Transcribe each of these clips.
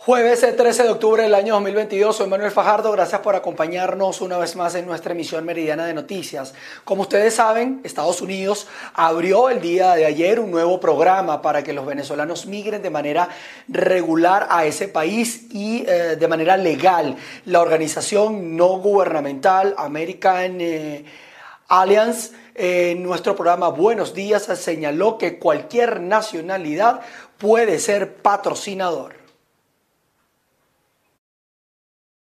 Jueves 13 de octubre del año 2022, soy Manuel Fajardo, gracias por acompañarnos una vez más en nuestra emisión meridiana de noticias. Como ustedes saben, Estados Unidos abrió el día de ayer un nuevo programa para que los venezolanos migren de manera regular a ese país y eh, de manera legal. La organización no gubernamental American eh, Alliance en nuestro programa Buenos Días señaló que cualquier nacionalidad puede ser patrocinador.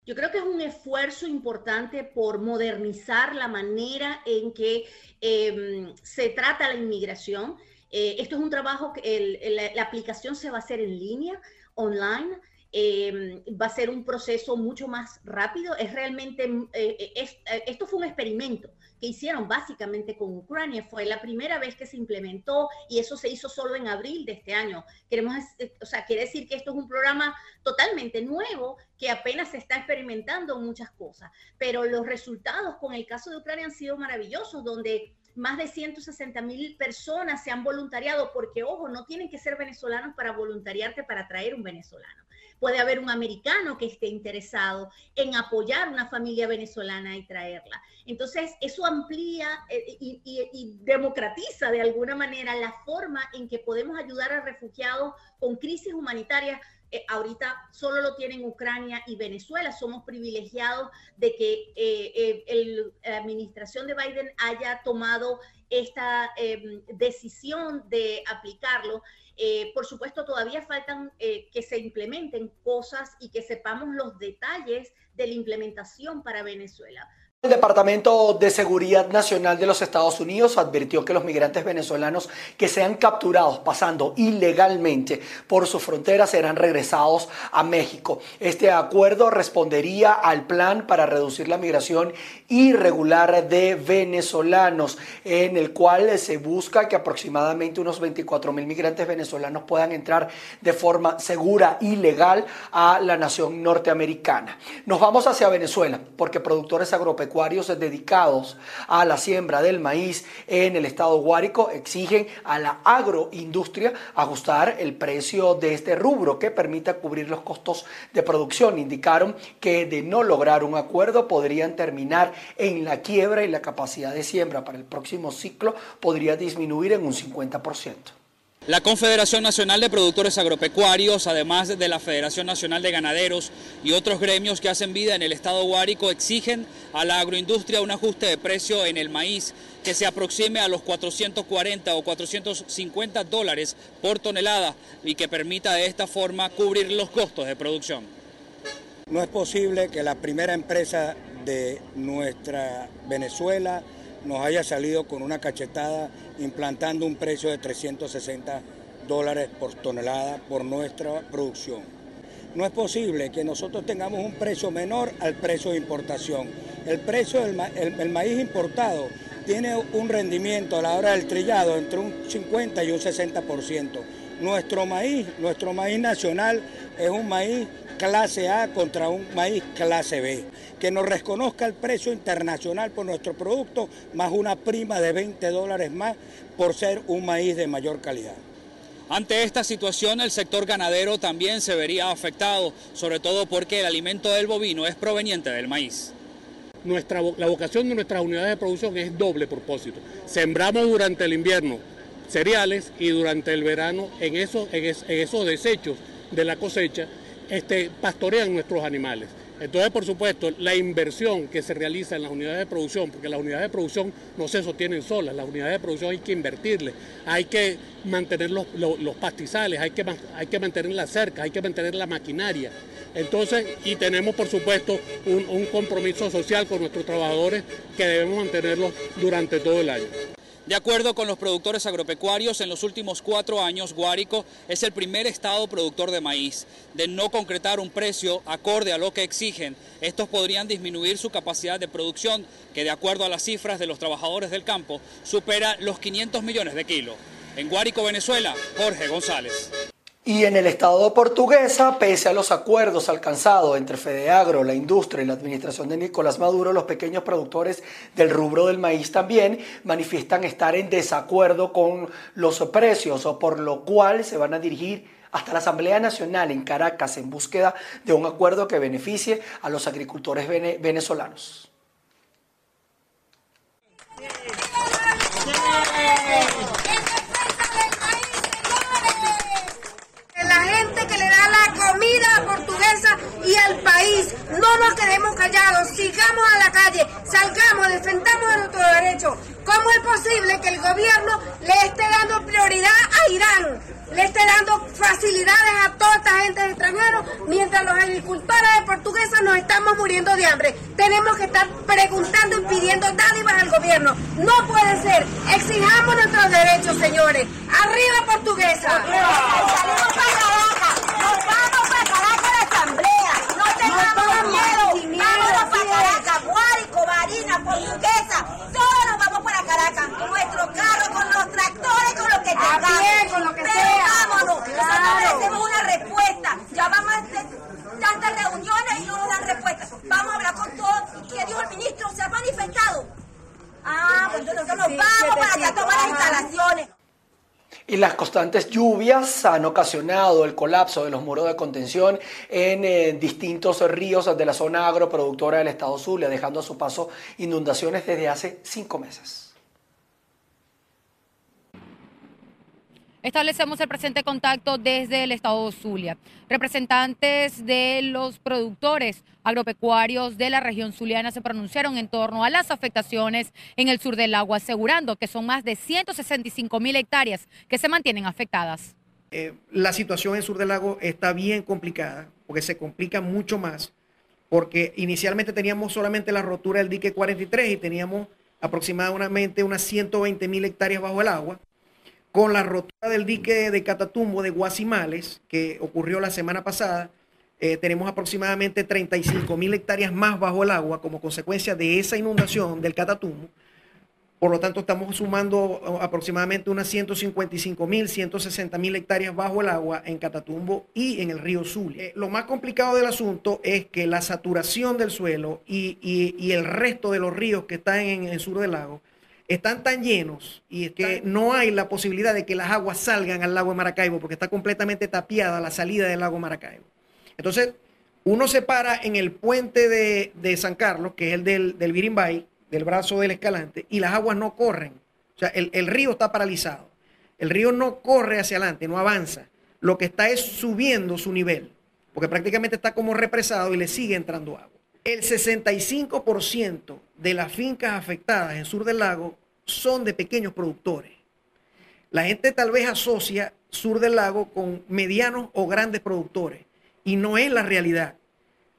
Yo creo que es un esfuerzo importante por modernizar la manera en que em, se trata la inmigración. Eh, esto es un trabajo que la, aplicación se va a hacer en línea, online. Em, va a ser un proceso mucho más rápido. Es realmente, eh, eh, esto fue un experimento que hicieron básicamente con Ucrania. Fue la primera vez que se implementó y eso se hizo solo en abril de este año. Queremos, eh, o sea, quiere decir que esto es un programa totalmente nuevo que apenas se está experimentando muchas cosas, pero los resultados con el caso de Ucrania han sido maravillosos, donde más de 160 mil personas se han voluntariado, porque ojo, no tienen que ser venezolanos para voluntariarte para traer un venezolano puede haber un americano que esté interesado en apoyar una familia venezolana y traerla. Entonces, eso amplía eh, y, democratiza de alguna manera la forma en que podemos ayudar a refugiados con crisis humanitarias. Eh, ahorita solo lo tienen Ucrania y Venezuela. Somos privilegiados de que eh, la administración de Biden haya tomado esta em, decisión de aplicarlo. Eh, por supuesto, todavía faltan eh, que se implementen cosas y que sepamos los detalles de la implementación para Venezuela. El Departamento de Seguridad Nacional de los Estados Unidos advirtió que los migrantes venezolanos que sean capturados pasando ilegalmente por su frontera serán regresados a México. Este acuerdo respondería al plan para reducir la migración irregular de venezolanos, en el cual se busca que aproximadamente unos 24 mil migrantes venezolanos puedan entrar de forma segura y legal a la nación norteamericana. Nos vamos hacia Venezuela porque productores agropecuarios agropecuarios dedicados a la siembra del maíz en el estado Guárico exigen a la agroindustria ajustar el precio de este rubro que permita cubrir los costos de producción. Indicaron que de no lograr un acuerdo podrían terminar en la quiebra y la capacidad de siembra para el próximo ciclo podría disminuir en un 50%. La Confederación Nacional de Productores Agropecuarios, además de la Federación Nacional de Ganaderos y otros gremios que hacen vida en el estado Guárico, exigen a la agroindustria un ajuste de precio en el maíz que se aproxime a los 440 o 450 dólares por tonelada y que permita de esta forma cubrir los costos de producción. No es posible que la primera empresa de nuestra Venezuela nos haya salido con una cachetada implantando un precio de 360 dólares por tonelada por nuestra producción. No es posible que nosotros tengamos un precio menor al precio de importación. El precio del maíz importado tiene un rendimiento a la hora del trillado entre un 50 y un 60%. Nuestro maíz, nuestro maíz nacional es un maíz clase A contra un maíz clase B. Que nos reconozca el precio internacional por nuestro producto, más una prima de 20 dólares más por ser un maíz de mayor calidad. Ante esta situación, el sector ganadero también se vería afectado, sobre todo porque el alimento del bovino es proveniente del maíz. Nuestra, la vocación de nuestras unidades de producción es doble propósito. Sembramos durante el invierno cereales y durante el verano en esos, en esos desechos de la cosecha este, pastorean nuestros animales. Entonces, por supuesto, la inversión que se realiza en las unidades de producción, porque las unidades de producción no se sostienen solas, las unidades de producción hay que invertirle, hay que mantener los, pastizales, hay que, hay que mantener la cerca, hay que mantener la maquinaria. Entonces, y tenemos, por supuesto, un, compromiso social con nuestros trabajadores que debemos mantenerlo durante todo el año. De acuerdo con los productores agropecuarios, en los últimos cuatro años Guárico es el primer estado productor de maíz. De no concretar un precio acorde a lo que exigen, estos podrían disminuir su capacidad de producción, que de acuerdo a las cifras de los trabajadores del campo, supera los 500 millones de kilos. En Guárico, Venezuela, Jorge González. Y en el Estado portuguesa, pese a los acuerdos alcanzados entre Fedeagro, la industria y la administración de Nicolás Maduro, los pequeños productores del rubro del maíz también manifiestan estar en desacuerdo con los precios, por lo cual se van a dirigir hasta la Asamblea Nacional en Caracas en búsqueda de un acuerdo que beneficie a los agricultores venezolanos. La salgamos, defendamos nuestros derechos. ¿Cómo es posible que el gobierno le esté dando prioridad a Irán? le esté dando facilidades a toda esta gente extranjera mientras los agricultores de portuguesa nos estamos muriendo de hambre. Tenemos que estar preguntando y pidiendo dádivas al gobierno. No puede ser. Exijamos nuestros derechos, señores. Arriba portuguesa para Caracas. Nos vamos para Caracas a la asamblea. No tengamos miedo. Vámonos para Caracas. Guárico, Marina, portuguesa. Todos nos vamos para Caracas. Con nuestro carro, con los tractores, con lo que tengamos. con lo que sea. vámonos. Nosotros merecemos una respuesta. Ya vamos a hacer tantas reuniones y no nos dan respuesta. Vamos a hablar con todos. ¿Qué dijo el ministro? ¿Se ha manifestado? Ah, pues nosotros nos vamos para allá a tomar las instalaciones. Y las constantes lluvias han ocasionado el colapso de los muros de contención en eh, distintos ríos de la zona agroproductora del estado Zulia, dejando a su paso inundaciones desde hace cinco meses. Establecemos el presente contacto desde el estado Zulia. Representantes de los productores agropecuarios de la región zuliana se pronunciaron en torno a las afectaciones en el sur del lago, asegurando que son más de 165 mil hectáreas que se mantienen afectadas. Eh, la situación en sur del lago está bien complicada, porque se complica mucho más, porque inicialmente teníamos solamente la rotura del dique 43 y teníamos aproximadamente unas 120 mil hectáreas bajo el agua con la rotura del dique de Catatumbo de Guasimales, que ocurrió la semana pasada, eh, tenemos aproximadamente 35 mil hectáreas más bajo el agua como consecuencia de esa inundación del Catatumbo. Por lo tanto, estamos sumando uh, aproximadamente unas 155 mil, 160 mil hectáreas bajo el agua en Catatumbo y en el río Zulia. Eh, lo más complicado del asunto es que la saturación del suelo y, el resto de los ríos que están en el sur del lago están tan llenos y es que no hay la posibilidad de que las aguas salgan al lago de Maracaibo porque está completamente tapiada la salida del lago Maracaibo. Entonces, uno se para en el puente de, San Carlos, que es el del, del Birimbay, del brazo del escalante, y las aguas no corren. O sea, el, el río está paralizado. El río no corre hacia adelante, no avanza. Lo que está es subiendo su nivel, porque prácticamente está como represado y le sigue entrando agua. El 65% de las fincas afectadas en Sur del Lago son de pequeños productores. La gente tal vez asocia Sur del Lago con medianos o grandes productores y no es la realidad.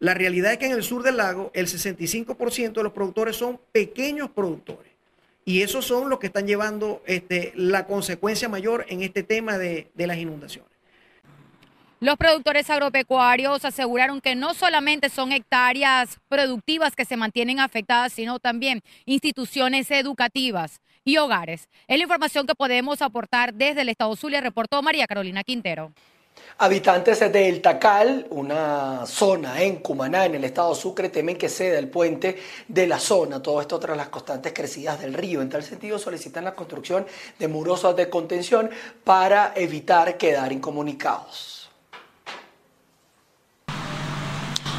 La realidad es que en el sur del lago el 65% de los productores son pequeños productores. Y esos son los que están llevando este, la consecuencia mayor en este tema de las inundaciones. Los productores agropecuarios aseguraron que no solamente son hectáreas productivas que se mantienen afectadas, sino también instituciones educativas y hogares. Es la información que podemos aportar desde el Estado Zulia, reportó María Carolina Quintero. Habitantes de El Tacal, una zona en Cumaná, en el estado Sucre, temen que ceda el puente de la zona. Todo esto tras las constantes crecidas del río. En tal sentido, solicitan la construcción de muros de contención para evitar quedar incomunicados.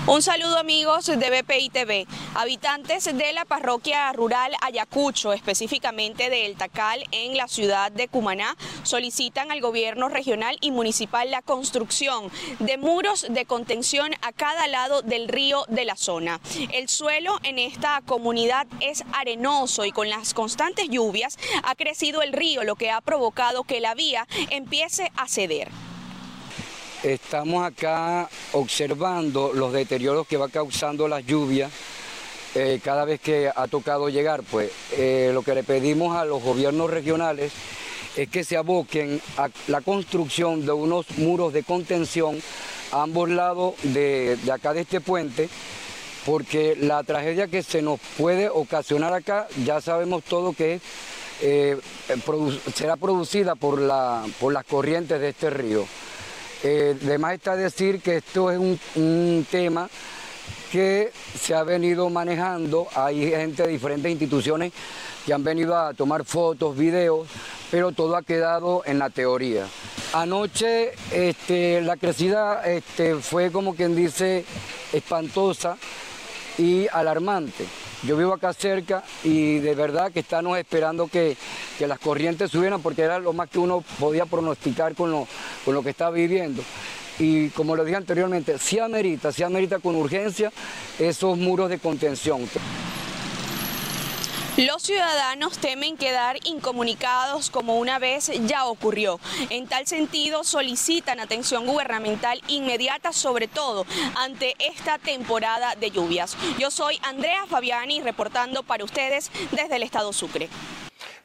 Un saludo amigos de BPI TV. Habitantes de la parroquia rural Ayacucho, específicamente de El Tacal, en la ciudad de Cumaná, solicitan al gobierno regional y municipal la construcción de muros de contención a cada lado del río de la zona. El suelo en esta comunidad es arenoso y con las constantes lluvias ha crecido el río, lo que ha provocado que la vía empiece a ceder. Estamos acá observando los deterioros que va causando la lluvia eh, cada vez que ha tocado llegar. Pues eh, lo que le pedimos a los gobiernos regionales es que se aboquen a la construcción de unos muros de contención a ambos lados de, acá de este puente, porque la tragedia que se nos puede ocasionar acá, ya sabemos todo que eh, será producida por, la, por las corrientes de este río. Eh, además está decir que esto es un, tema que se ha venido manejando, hay gente de diferentes instituciones que han venido a tomar fotos, videos, pero todo ha quedado en la teoría. Anoche este, la crecida este, fue como quien dice espantosa y alarmante. Yo vivo acá cerca y de verdad que estamos esperando que, las corrientes subieran porque era lo más que uno podía pronosticar con lo, con lo que está viviendo. Y como lo dije anteriormente, sí amerita, sí amerita con urgencia esos muros de contención. Los ciudadanos temen quedar incomunicados como una vez ya ocurrió. En tal sentido, solicitan atención gubernamental inmediata, sobre todo ante esta temporada de lluvias. Yo soy Andrea Fabiani reportando para ustedes desde el estado Sucre.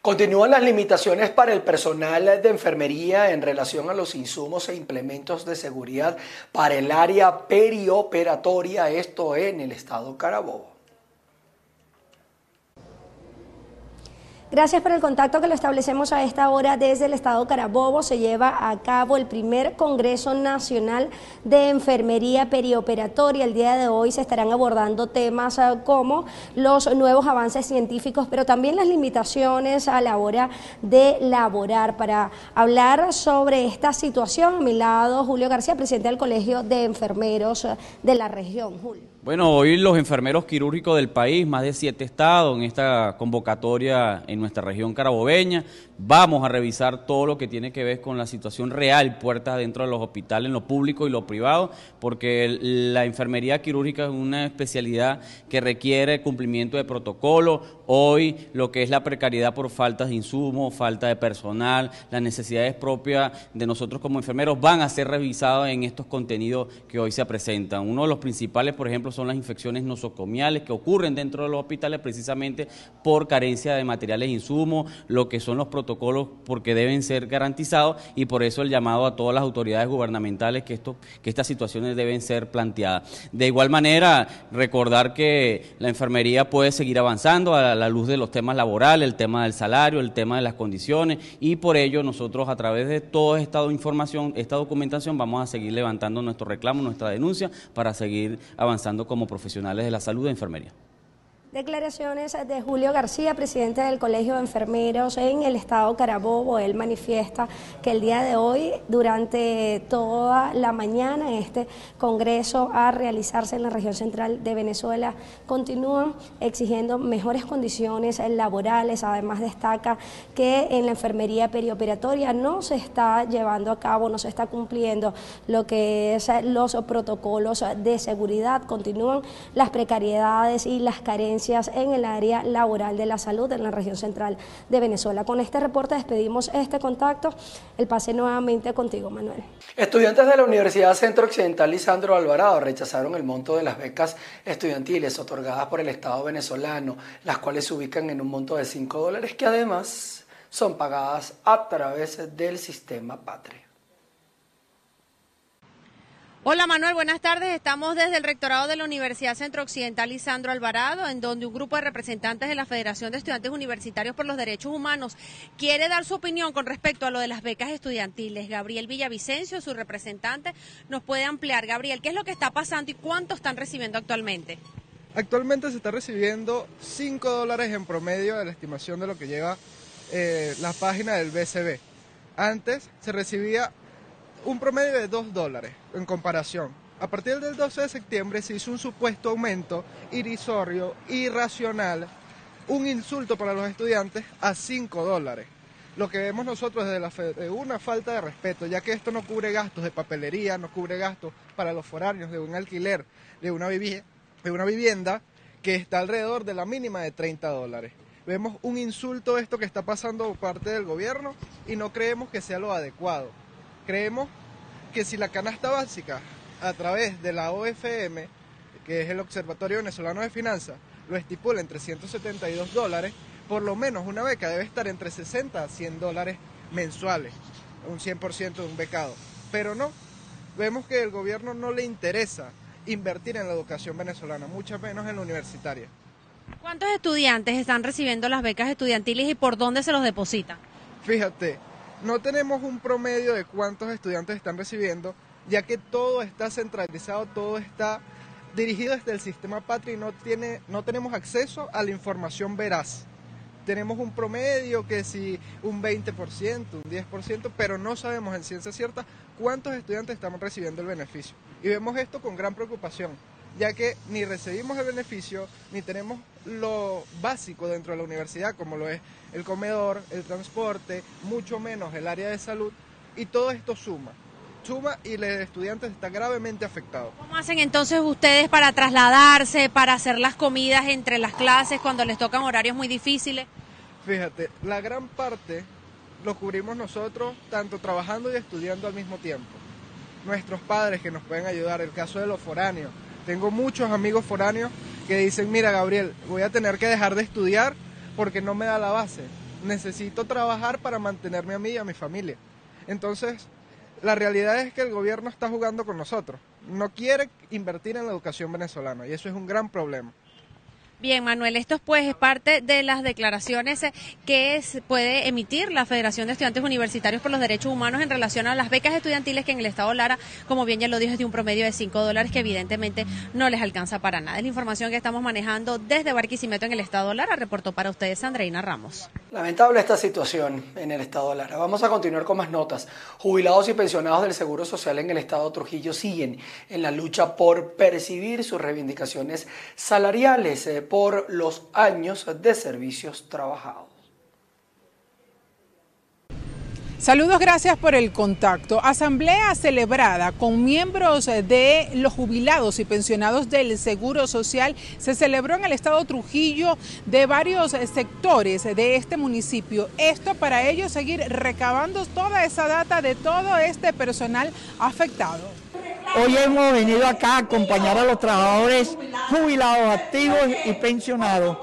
Continúan las limitaciones para el personal de enfermería en relación a los insumos e implementos de seguridad para el área perioperatoria, esto en el estado Carabobo. Gracias por el contacto que lo establecemos a esta hora desde el Estado Carabobo. Se lleva a cabo el primer Congreso Nacional de Enfermería Perioperatoria. El día de hoy se estarán abordando temas ah, como los nuevos avances científicos, pero también las limitaciones a la hora de laborar. Para hablar sobre esta situación, a mi lado Julio García, presidente del Colegio de Enfermeros ah, de la región. Julio. Bueno, hoy los enfermeros quirúrgicos del país, más de siete estados en esta convocatoria en nuestra región carabobeña, vamos a revisar todo lo que tiene que ver con la situación real, puertas dentro de los hospitales, en lo público y lo privado, porque la enfermería quirúrgica es una especialidad que requiere cumplimiento de protocolo. Hoy lo que es la precariedad por faltas de insumos, falta de personal, las necesidades propias de nosotros como enfermeros van a ser revisadas en estos contenidos que hoy se presentan. Uno de los principales, por ejemplo, son las infecciones nosocomiales que ocurren dentro de los hospitales precisamente por carencia de materiales e insumos, lo que son los protocolos porque deben ser garantizados y por eso el llamado a todas las autoridades gubernamentales que, esto, que estas situaciones deben ser planteadas. De igual manera, recordar que la enfermería puede seguir avanzando a la luz de los temas laborales, el tema del salario, el tema de las condiciones y por ello nosotros a través de toda esta información, esta documentación, vamos a seguir levantando nuestro reclamo, nuestra denuncia para seguir avanzando como profesionales de la salud de enfermería. Declaraciones de Julio García, presidente del Colegio de Enfermeros en el estado Carabobo. Él manifiesta que el día de hoy, durante toda la mañana, este congreso a realizarse en la región central de Venezuela, continúan exigiendo mejores condiciones laborales. Además, destaca que en la enfermería perioperatoria no se está llevando a cabo, no se está cumpliendo lo que es los protocolos de seguridad. Continúan las precariedades y las carencias en el área laboral de la salud en la región central de Venezuela. Con este reporte despedimos este contacto. El pase nuevamente contigo, Manuel. Estudiantes de la Universidad Centro Occidental Lisandro Alvarado rechazaron el monto de las becas estudiantiles otorgadas por el Estado venezolano, las cuales se ubican en un monto de 5 dólares que además son pagadas a través del sistema Patria. Hola Manuel, buenas tardes. Estamos desde el rectorado de la Universidad Centro Occidental Lisandro Alvarado, en donde un grupo de representantes de la Federación de Estudiantes Universitarios por los Derechos Humanos quiere dar su opinión con respecto a lo de las becas estudiantiles. Gabriel Villavicencio, su representante, nos puede ampliar. Gabriel, ¿qué es lo que está pasando y cuánto están recibiendo actualmente? Actualmente se está recibiendo 5 dólares en promedio de la estimación de lo que lleva eh, la página del BCB. Antes se recibía un promedio de 2 dólares en comparación. A partir del 12 de septiembre se hizo un supuesto aumento irrisorio, irracional, un insulto para los estudiantes a 5 dólares. Lo que vemos nosotros es una falta de respeto, ya que esto no cubre gastos de papelería, no cubre gastos para los foráneos de un alquiler de una, de una vivienda que está alrededor de la mínima de 30 dólares. Vemos un insulto esto que está pasando por parte del gobierno y no creemos que sea lo adecuado. Creemos que si la canasta básica a través de la OFM, que es el Observatorio Venezolano de Finanzas, lo estipula en 372 dólares, por lo menos una beca debe estar entre 60 a 100 dólares mensuales, un 100% de un becado. Pero no, vemos que el gobierno no le interesa invertir en la educación venezolana, mucho menos en la universitaria. ¿Cuántos estudiantes están recibiendo las becas estudiantiles y por dónde se los depositan? Fíjate, no tenemos un promedio de cuántos estudiantes están recibiendo, ya que todo está centralizado, todo está dirigido desde el sistema Patria y no, tiene, no tenemos acceso a la información veraz. tenemos un promedio que si un 20%, un 10%, pero no sabemos en ciencia cierta cuántos estudiantes estamos recibiendo el beneficio. Y vemos esto con gran preocupación, ya que ni recibimos el beneficio, ni tenemos lo básico dentro de la universidad, como lo es el comedor, el transporte, mucho menos el área de salud, y todo esto suma suma y el estudiante está gravemente afectado. ¿Cómo hacen entonces ustedes para trasladarse, para hacer las comidas entre las clases cuando les tocan horarios muy difíciles? Fíjate, la gran parte lo cubrimos nosotros, tanto trabajando y estudiando al mismo tiempo. Nuestros padres que nos pueden ayudar, el caso de los foráneos. Tengo muchos amigos foráneos que dicen, mira Gabriel, voy a tener que dejar de estudiar porque no me da la base. Necesito trabajar para mantenerme a mí y a mi familia. Entonces, la realidad es que el gobierno está jugando con nosotros. No quiere invertir en la educación venezolana y eso es un gran problema. Bien, Manuel, esto pues es parte de las declaraciones que puede emitir la Federación de Estudiantes Universitarios por los Derechos Humanos en relación a las becas estudiantiles que en el Estado Lara, como bien ya lo dijo, es de un promedio de 5 dólares que evidentemente no les alcanza para nada. Es la información que estamos manejando desde Barquisimeto en el Estado Lara. Reportó para ustedes Andreina Ramos. Lamentable esta situación en el Estado Lara. Vamos a continuar con más notas. Jubilados y pensionados del Seguro Social en el Estado Trujillo siguen en la lucha por percibir sus reivindicaciones salariales. Por los años de servicios trabajados. Saludos, gracias por el contacto. Asamblea celebrada con miembros de los jubilados y pensionados del Seguro Social se celebró en el estado Trujillo de varios sectores de este municipio. Esto para ellos seguir recabando toda esa data de todo este personal afectado. Hoy hemos venido acá a acompañar a los trabajadores jubilados, activos y pensionados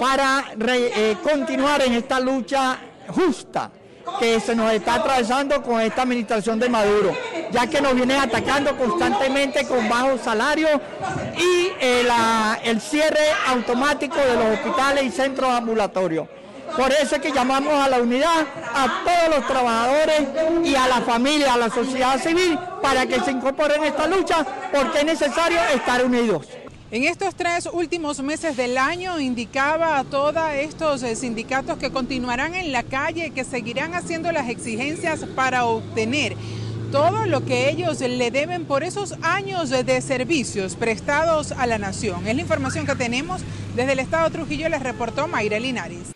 para eh, continuar en esta lucha justa que se nos está atravesando con esta administración de Maduro, ya que nos viene atacando constantemente con bajos salarios y eh, el cierre automático de los hospitales y centros ambulatorios. Por eso es que llamamos a la unidad, a todos los trabajadores y a la familia, a la sociedad civil, para que se incorporen a esta lucha, porque es necesario estar unidos. En estos tres últimos meses del año indicaba a todos estos eh, sindicatos que continuarán en la calle, que seguirán haciendo las exigencias para obtener todo lo que ellos le deben por esos años de servicios prestados a la nación. Es la información que tenemos desde el Estado de Trujillo, les reportó Mayra Linares.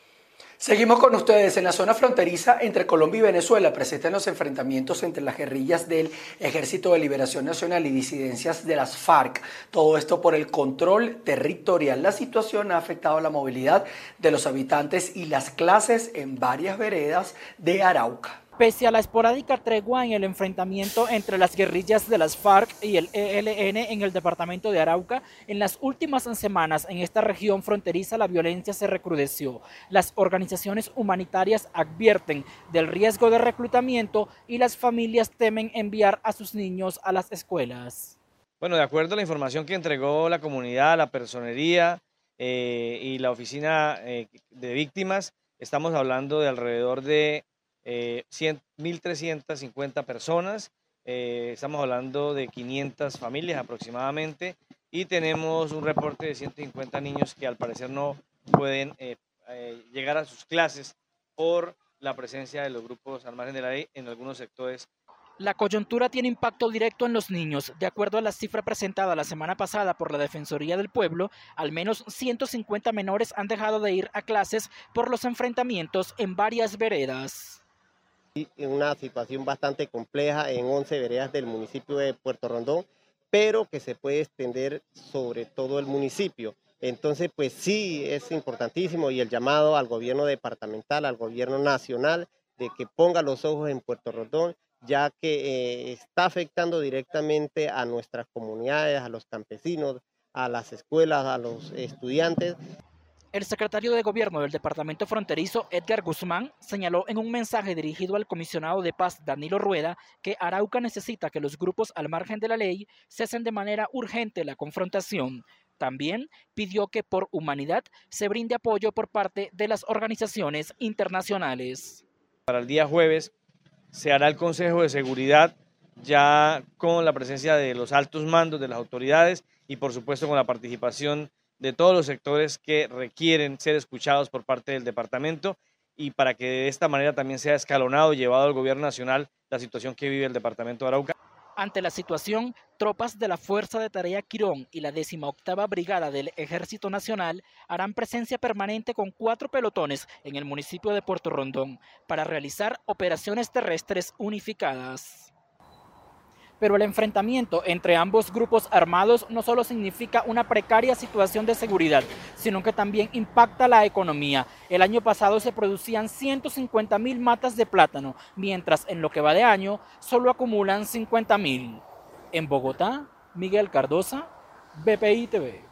Seguimos con ustedes en la zona fronteriza entre Colombia y Venezuela. Presentan los enfrentamientos entre las guerrillas del Ejército de Liberación Nacional y disidencias de las FARC. Todo esto por el control territorial. La situación ha afectado la movilidad de los habitantes y las clases en varias veredas de Arauca. Pese a la esporádica tregua en el enfrentamiento entre las guerrillas de las FARC y el ELN en el departamento de Arauca, en las últimas semanas en esta región fronteriza la violencia se recrudeció. Las organizaciones humanitarias advierten del riesgo de reclutamiento y las familias temen enviar a sus niños a las escuelas. Bueno, de acuerdo a la información que entregó la comunidad, la personería eh, y la oficina eh, de víctimas, estamos hablando de alrededor de 1.350 eh, personas, eh, estamos hablando de 500 familias aproximadamente y tenemos un reporte de 150 niños que al parecer no pueden eh, llegar a sus clases por la presencia de los grupos armados de la ley en algunos sectores la coyuntura tiene impacto directo en los niños. De acuerdo a la cifra presentada la semana pasada por la Defensoría del Pueblo, al menos 150 menores han dejado de ir a clases por los enfrentamientos en varias veredas una situación bastante compleja en 11 veredas del municipio de Puerto Rondón, pero que se puede extender sobre todo el municipio. Entonces, pues sí, es importantísimo y el llamado al gobierno departamental, al gobierno nacional, de que ponga los ojos en Puerto Rondón, ya que eh, está afectando directamente a nuestras comunidades, a los campesinos, a las escuelas, a los estudiantes. El secretario de Gobierno del Departamento Fronterizo, Edgar Guzmán, señaló en un mensaje dirigido al comisionado de paz, Danilo Rueda, que Arauca necesita que los grupos al margen de la ley cesen de manera urgente la confrontación. También pidió que por humanidad se brinde apoyo por parte de las organizaciones internacionales. Para el día jueves se hará el Consejo de Seguridad ya con la presencia de los altos mandos de las autoridades y por supuesto con la participación de todos los sectores que requieren ser escuchados por parte del departamento y para que de esta manera también sea escalonado y llevado al gobierno nacional la situación que vive el departamento de Arauca. Ante la situación, tropas de la Fuerza de Tarea Quirón y la 18 Brigada del Ejército Nacional harán presencia permanente con cuatro pelotones en el municipio de Puerto Rondón para realizar operaciones terrestres unificadas. Pero el enfrentamiento entre ambos grupos armados no solo significa una precaria situación de seguridad, sino que también impacta la economía. El año pasado se producían 150 mil matas de plátano, mientras en lo que va de año solo acumulan 50 mil. En Bogotá, Miguel Cardosa, BPI TV.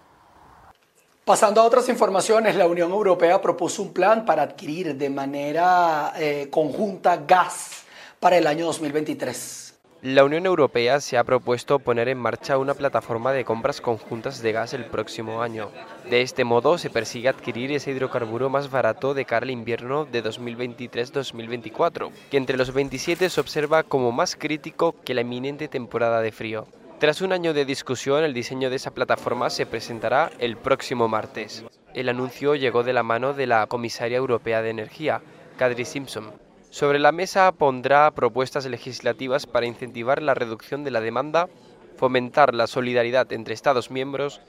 Pasando a otras informaciones, la Unión Europea propuso un plan para adquirir de manera eh, conjunta gas para el año 2023. La Unión Europea se ha propuesto poner en marcha una plataforma de compras conjuntas de gas el próximo año. De este modo se persigue adquirir ese hidrocarburo más barato de cara al invierno de 2023-2024, que entre los 27 se observa como más crítico que la inminente temporada de frío. Tras un año de discusión, el diseño de esa plataforma se presentará el próximo martes. El anuncio llegó de la mano de la comisaria europea de Energía, Kadri Simpson, sobre la mesa pondrá propuestas legislativas para incentivar la reducción de la demanda, fomentar la solidaridad entre Estados miembros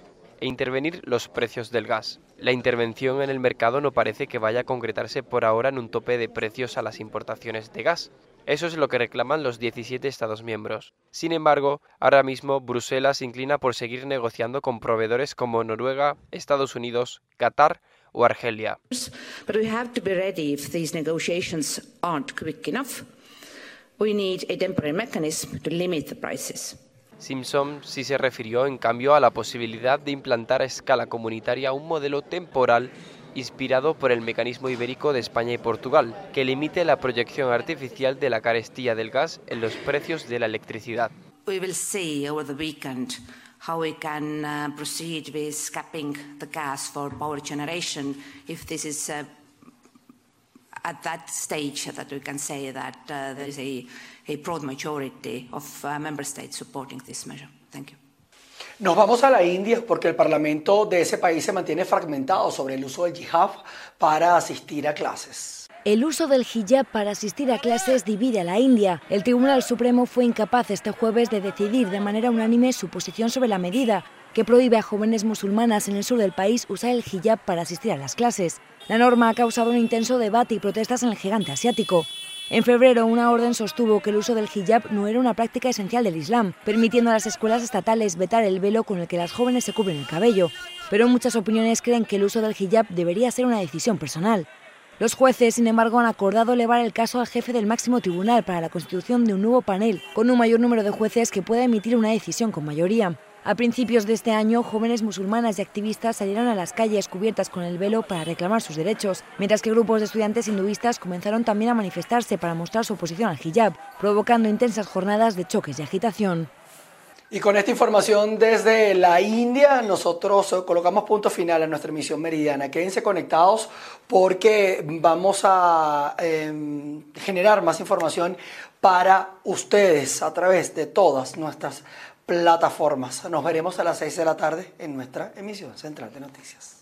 e intervenir los precios del gas. La intervención en el mercado no parece que vaya a concretarse por ahora en un tope de precios a las importaciones de gas. Eso es lo que reclaman los 17 Estados miembros. Sin embargo, ahora mismo Bruselas se inclina por seguir negociando con proveedores como Noruega, Estados Unidos, Qatar o Argelia. But we have to be ready if these negotiations aren't quick enough. We need a temporary mechanism to limit the prices. Simpson sí se refirió, en cambio, a la posibilidad de implantar a escala comunitaria un modelo temporal inspirado por el mecanismo ibérico de España y Portugal, que limite la proyección artificial de la carestía del gas en los precios de la electricidad. We will see over the weekend how we can uh, proceed with capping the gas for power generation if this is uh, at that stage that we can say that uh, there is a, a broad majority of uh, member states supporting this measure. Thank you. Nos vamos a la India porque el parlamento de ese país se mantiene fragmentado sobre el uso del jihad para asistir a clases. El uso del hijab para asistir a clases divide a la India. El Tribunal Supremo fue incapaz este jueves de decidir de manera unánime su posición sobre la medida que prohíbe a jóvenes musulmanas en el sur del país usar el hijab para asistir a las clases. La norma ha causado un intenso debate y protestas en el gigante asiático. En febrero, una orden sostuvo que el uso del hijab no era una práctica esencial del Islam, permitiendo a las escuelas estatales vetar el velo con el que las jóvenes se cubren el cabello. Pero muchas opiniones creen que el uso del hijab debería ser una decisión personal. Los jueces, sin embargo, han acordado elevar el caso al jefe del máximo tribunal para la constitución de un nuevo panel, con un mayor número de jueces que pueda emitir una decisión con mayoría. A principios de este año, jóvenes musulmanas y activistas salieron a las calles cubiertas con el velo para reclamar sus derechos, mientras que grupos de estudiantes hinduistas comenzaron también a manifestarse para mostrar su oposición al hijab, provocando intensas jornadas de choques y agitación. Y con esta información desde la India, nosotros colocamos punto final a nuestra emisión meridiana. Quédense conectados porque vamos a em, generar más información para ustedes a través de todas nuestras plataformas. Nos veremos a las 6 de la tarde en nuestra emisión central de noticias.